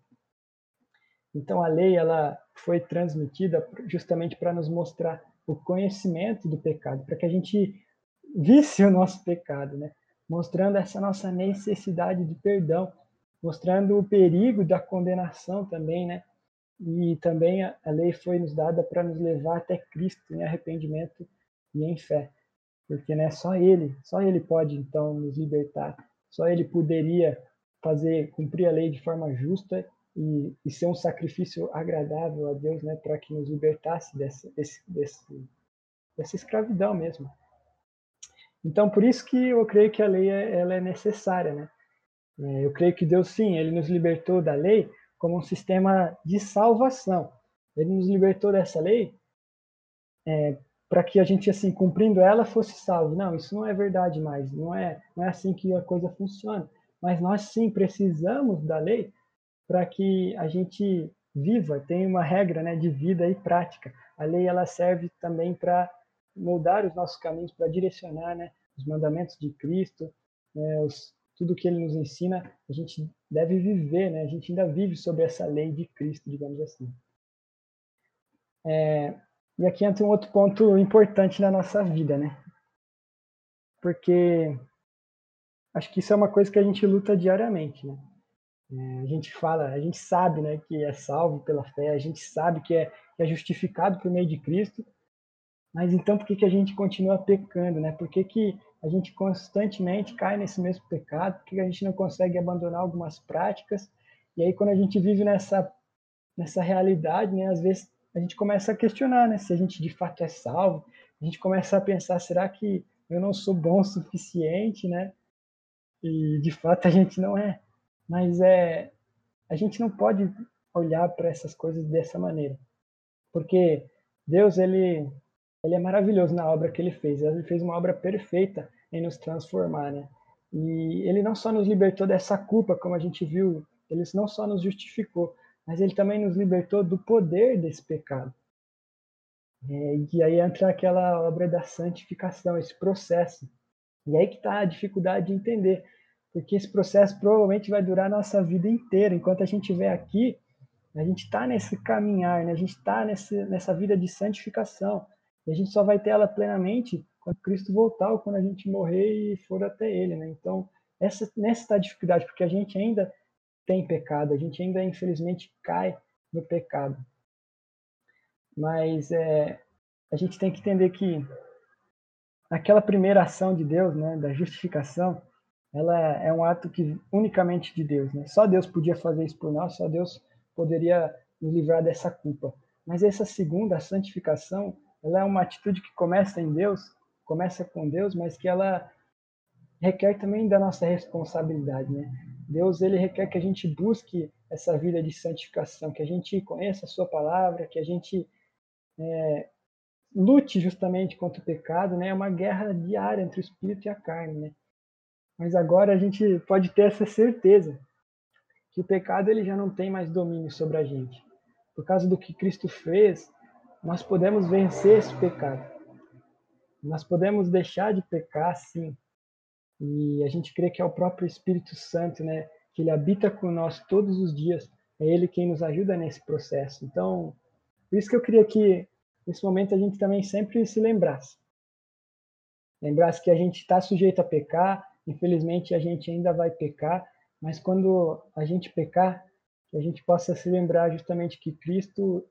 A: Então a lei ela foi transmitida justamente para nos mostrar o conhecimento do pecado, para que a gente visse o nosso pecado, né? Mostrando essa nossa necessidade de perdão mostrando o perigo da condenação também, né? E também a, lei foi nos dada para nos levar até Cristo em arrependimento e em fé, porque né, só Ele, só Ele pode então nos libertar, só Ele poderia fazer cumprir a lei de forma justa e, e ser um sacrifício agradável a Deus, né, para que nos libertasse dessa, desse, desse, dessa escravidão mesmo. Então, por isso que eu creio que a lei é, ela é necessária, né? É, eu creio que Deus, sim, ele nos libertou da lei como um sistema de salvação. Ele nos libertou dessa lei é, para que a gente, assim, cumprindo ela, fosse salvo. Não, isso não é verdade mais. Não é, não é assim que a coisa funciona. Mas nós, sim, precisamos da lei para que a gente viva, tenha uma regra né, de vida e prática. A lei ela serve também para moldar os nossos caminhos, para direcionar né, os mandamentos de Cristo, né, os, tudo que ele nos ensina, a gente deve viver, né? A gente ainda vive sobre essa lei de Cristo, digamos assim. É, e aqui entra um outro ponto importante na nossa vida, né? Porque acho que isso é uma coisa que a gente luta diariamente, né? É, a gente fala, a gente sabe, né, que é salvo pela fé, a gente sabe que é, que é justificado por meio de Cristo, mas então por que, que a gente continua pecando, né? Por que, que a gente constantemente cai nesse mesmo pecado, porque a gente não consegue abandonar algumas práticas. E aí, quando a gente vive nessa, nessa realidade, né, às vezes a gente começa a questionar né, se a gente de fato é salvo. A gente começa a pensar: será que eu não sou bom o suficiente? Né? E de fato a gente não é. Mas é, a gente não pode olhar para essas coisas dessa maneira. Porque Deus, ele, ele é maravilhoso na obra que ele fez. Ele fez uma obra perfeita em nos transformar, né? E ele não só nos libertou dessa culpa, como a gente viu, ele não só nos justificou, mas ele também nos libertou do poder desse pecado. É, e aí entra aquela obra da santificação, esse processo. E aí que está a dificuldade de entender, porque esse processo provavelmente vai durar a nossa vida inteira. Enquanto a gente estiver aqui, a gente está nesse caminhar, né? a gente está nessa vida de santificação. E a gente só vai ter ela plenamente quando Cristo voltar ou quando a gente morrer e for até Ele. Né? Então, essa, nessa está a dificuldade, porque a gente ainda tem pecado, a gente ainda, infelizmente, cai no pecado. Mas é, a gente tem que entender que aquela primeira ação de Deus, né, da justificação, ela é um ato que unicamente de Deus, né? Só Deus podia fazer isso por nós, só Deus poderia nos livrar dessa culpa. Mas essa segunda, a santificação, ela é uma atitude que começa em Deus, começa com Deus, mas que ela requer também da nossa responsabilidade, né? Deus ele requer que a gente busque essa vida de santificação, que a gente conheça a sua palavra, que a gente é, lute justamente contra o pecado, né? É uma guerra diária entre o espírito e a carne, né? Mas agora a gente pode ter essa certeza que o pecado ele já não tem mais domínio sobre a gente. Por causa do que Cristo fez, nós podemos vencer esse pecado. Nós podemos deixar de pecar, sim. E a gente crê que é o próprio Espírito Santo, né? Que ele habita com nós todos os dias. É ele quem nos ajuda nesse processo. Então, por isso que eu queria que nesse momento a gente também sempre se lembrasse. Lembrasse que a gente está sujeito a pecar, infelizmente a gente ainda vai pecar, mas quando a gente pecar, que a gente possa se lembrar justamente que Cristo,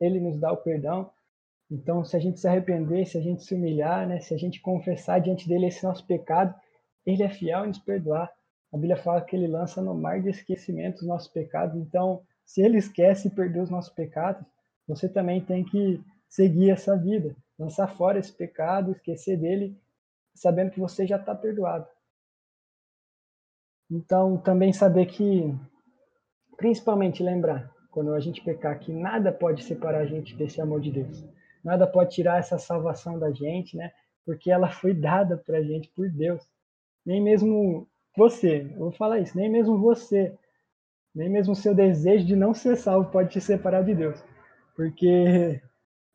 A: ele nos dá o perdão. Então, se a gente se arrepender, se a gente se humilhar, né, se a gente confessar diante dele esse nosso pecado, ele é fiel em nos perdoar. A Bíblia fala que ele lança no mar de esquecimento os nossos pecados. Então, se ele esquece e perdoa os nossos pecados, você também tem que seguir essa vida, lançar fora esse pecado, esquecer dele, sabendo que você já está perdoado. Então, também saber que, principalmente lembrar, quando a gente pecar, que nada pode separar a gente desse amor de Deus. Nada pode tirar essa salvação da gente, né? Porque ela foi dada para a gente por Deus. Nem mesmo você, eu vou falar isso, nem mesmo você, nem mesmo o seu desejo de não ser salvo pode te separar de Deus. Porque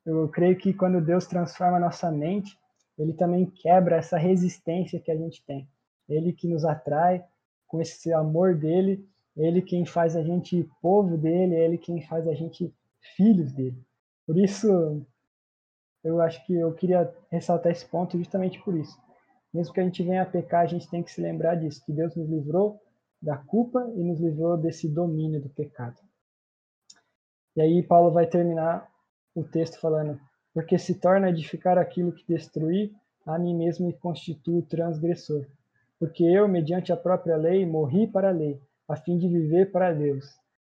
A: eu creio que quando Deus transforma a nossa mente, ele também quebra essa resistência que a gente tem. Ele que nos atrai com esse amor dele, ele quem faz a gente povo dele, ele quem faz a gente filhos dele. Por isso, eu acho que eu queria ressaltar esse ponto justamente por isso. Mesmo que a gente venha a pecar, a gente tem que se lembrar disso, que Deus nos livrou da culpa e nos livrou desse domínio do pecado. E aí Paulo vai terminar o texto falando: Porque se torna edificar aquilo que destruir, a mim mesmo me constituo transgressor. Porque eu, mediante a própria lei, morri para a lei, a fim de viver para Deus.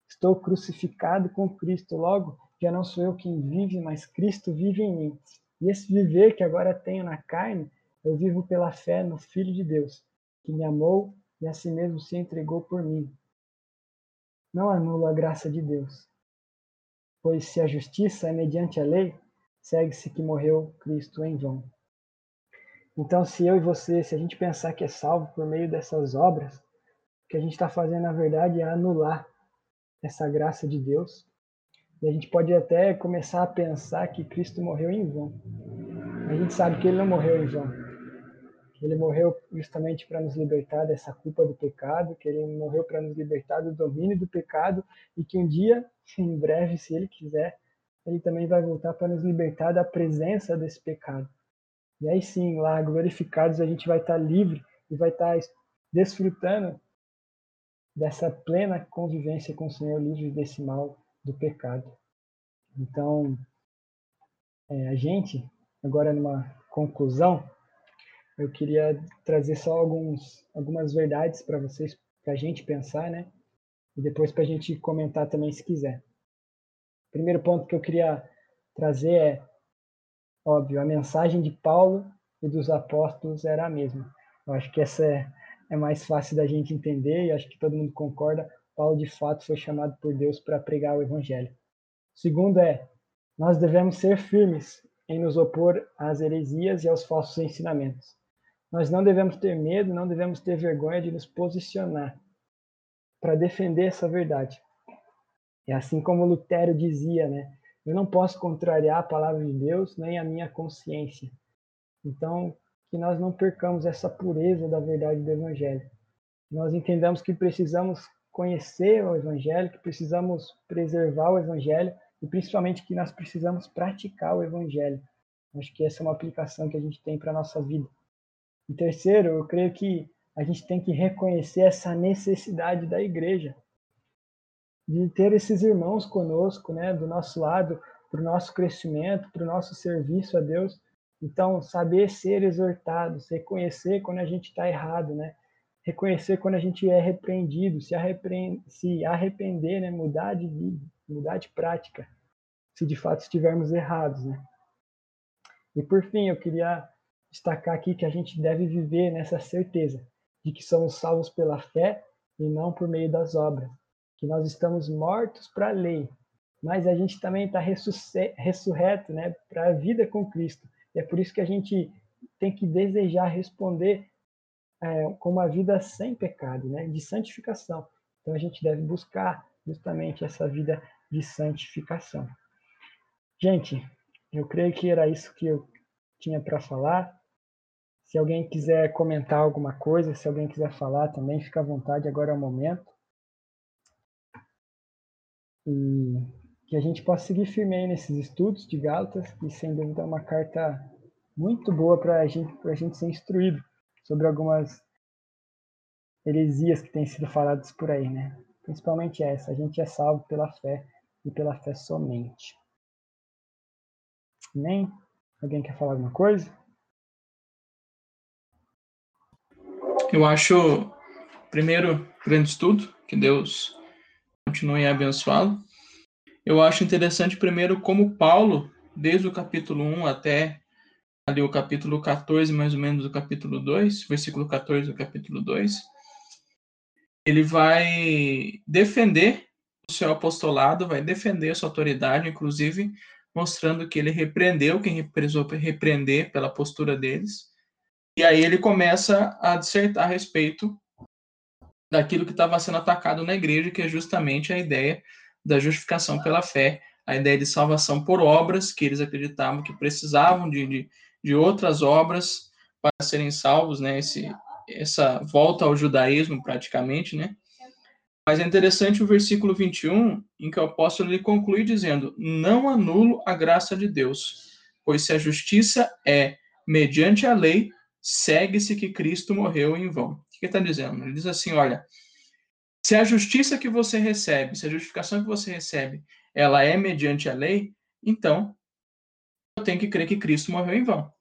A: Estou crucificado com Cristo, logo já não sou eu quem vive, mas Cristo vive em mim. E esse viver que agora tenho na carne, eu vivo pela fé no Filho de Deus, que me amou e a si mesmo se entregou por mim. Não anulo a graça de Deus, Pois se a justiça é mediante a lei, segue-se que morreu Cristo em vão. Então, se eu e você, se a gente pensar que é salvo por meio dessas obras, o que a gente está fazendo, na verdade, é anular essa graça de Deus. E a gente pode até começar a pensar que Cristo morreu em vão. A gente sabe que ele não morreu em vão. Ele morreu justamente para nos libertar dessa culpa do pecado, que ele morreu para nos libertar do domínio do pecado e que um dia, em breve, se ele quiser, ele também vai voltar para nos libertar da presença desse pecado. E aí sim, lá glorificados, a gente vai estar livre e vai estar desfrutando dessa plena convivência com o Senhor, livre desse mal do pecado. Então, é, a gente, agora numa conclusão, eu queria trazer só alguns, algumas verdades para vocês, para a gente pensar, né? E depois para a gente comentar também se quiser. O primeiro ponto que eu queria trazer é, óbvio, a mensagem de Paulo e dos apóstolos era a mesma. Eu acho que essa é, é mais fácil da gente entender e acho que todo mundo concorda. Paulo, de fato, foi chamado por Deus para pregar o evangelho. Segundo é, nós devemos ser firmes em nos opor às heresias e aos falsos ensinamentos. Nós não devemos ter medo, não devemos ter vergonha de nos posicionar para defender essa verdade. É assim como Lutero dizia, né? Eu não posso contrariar a palavra de Deus nem a minha consciência. Então, que nós não percamos essa pureza da verdade do Evangelho. Nós entendamos que precisamos conhecer o Evangelho, que precisamos preservar o Evangelho e principalmente que nós precisamos praticar o Evangelho. Acho que essa é uma aplicação que a gente tem para a nossa vida. E terceiro, eu creio que a gente tem que reconhecer essa necessidade da igreja, de ter esses irmãos conosco, né, do nosso lado, para o nosso crescimento, para o nosso serviço a Deus. Então, saber ser exortados, reconhecer quando a gente está errado, né? Reconhecer quando a gente é repreendido, se, arrepender, se arrepender, né? Mudar de vida, mudar de prática, se de fato estivermos errados, né? E por fim, eu queria destacar aqui que a gente deve viver nessa certeza de que somos salvos pela fé e não por meio das obras, que nós estamos mortos para a lei, mas a gente também está ressurreto né, para a vida com Cristo. É por isso que a gente tem que desejar responder é, com uma vida sem pecado, né, de santificação. Então a gente deve buscar justamente essa vida de santificação. Gente, eu creio que era isso que eu tinha para falar. Se alguém quiser comentar alguma coisa, se alguém quiser falar também, fica à vontade, agora é o momento. E que a gente possa seguir firme aí nesses estudos de Gálatas, e sem dúvida é uma carta muito boa para gente, a gente ser instruído sobre algumas heresias que têm sido faladas por aí, né? Principalmente essa, a gente é salvo pela fé e pela fé somente. Nem? Alguém quer falar alguma coisa?
C: Eu acho, primeiro, grande estudo, que Deus continue a abençoá-lo. Eu acho interessante, primeiro, como Paulo, desde o capítulo 1 até ali o capítulo 14, mais ou menos, do capítulo 2, versículo 14 do capítulo 2, ele vai defender o seu apostolado, vai defender a sua autoridade, inclusive mostrando que ele repreendeu quem precisou repreender pela postura deles, e aí ele começa a dissertar a respeito daquilo que estava sendo atacado na igreja, que é justamente a ideia da justificação pela fé, a ideia de salvação por obras, que eles acreditavam que precisavam de, de, de outras obras para serem salvos, né? Esse, essa volta ao judaísmo, praticamente, né? Mas é interessante o versículo 21, em que o apóstolo ele conclui dizendo: Não anulo a graça de Deus, pois se a justiça é mediante a lei, segue-se que Cristo morreu em vão. O que ele está dizendo? Ele diz assim: olha, se a justiça que você recebe, se a justificação que você recebe, ela é mediante a lei, então eu tenho que crer que Cristo morreu em vão.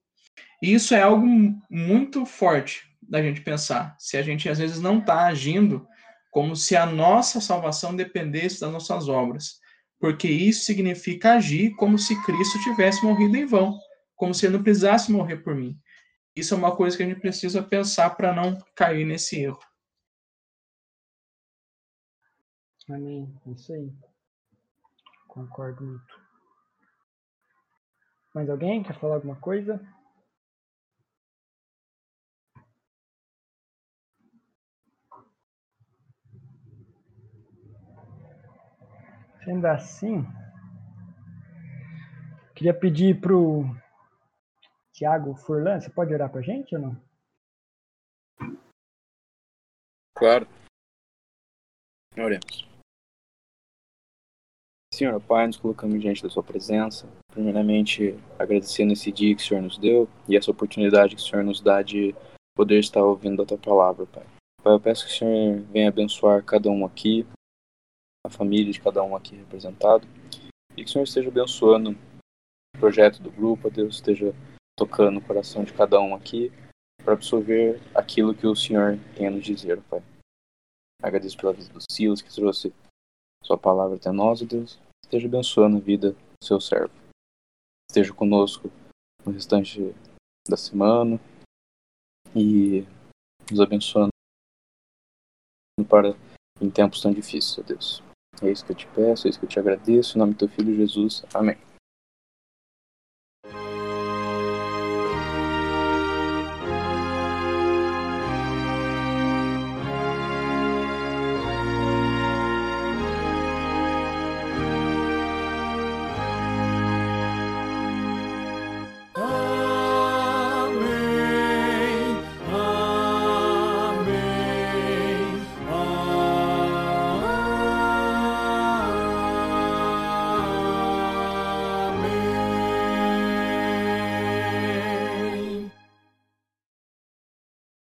C: E isso é algo muito forte da gente pensar. Se a gente às vezes não está agindo como se a nossa salvação dependesse das nossas obras, porque isso significa agir como se Cristo tivesse morrido em vão, como se ele não precisasse morrer por mim. Isso é uma coisa que a gente precisa pensar para não cair nesse erro.
A: Amém. Isso aí. Concordo muito. Mais alguém quer falar alguma coisa? Sendo assim, queria pedir para o Tiago Furlan, você pode orar para a gente ou não?
D: Claro. Oremos. Senhor, Pai, nos colocamos diante da Sua presença. Primeiramente, agradecendo esse dia que o Senhor nos deu e essa oportunidade que o Senhor nos dá de poder estar ouvindo a Tua palavra, Pai. Pai, eu peço que o Senhor venha abençoar cada um aqui, a família de cada um aqui representado, e que o Senhor esteja abençoando o projeto do grupo, a Deus esteja tocando o coração de cada um aqui para absorver aquilo que o Senhor tem a nos dizer, Pai. Agradeço pela vida do Silas que trouxe sua palavra até nós, Deus. Esteja abençoando a vida do seu servo. Esteja conosco no restante da semana e nos abençoando para em tempos tão difíceis, Deus. É isso que eu te peço, é isso que eu te agradeço. Em nome do teu filho Jesus. Amém.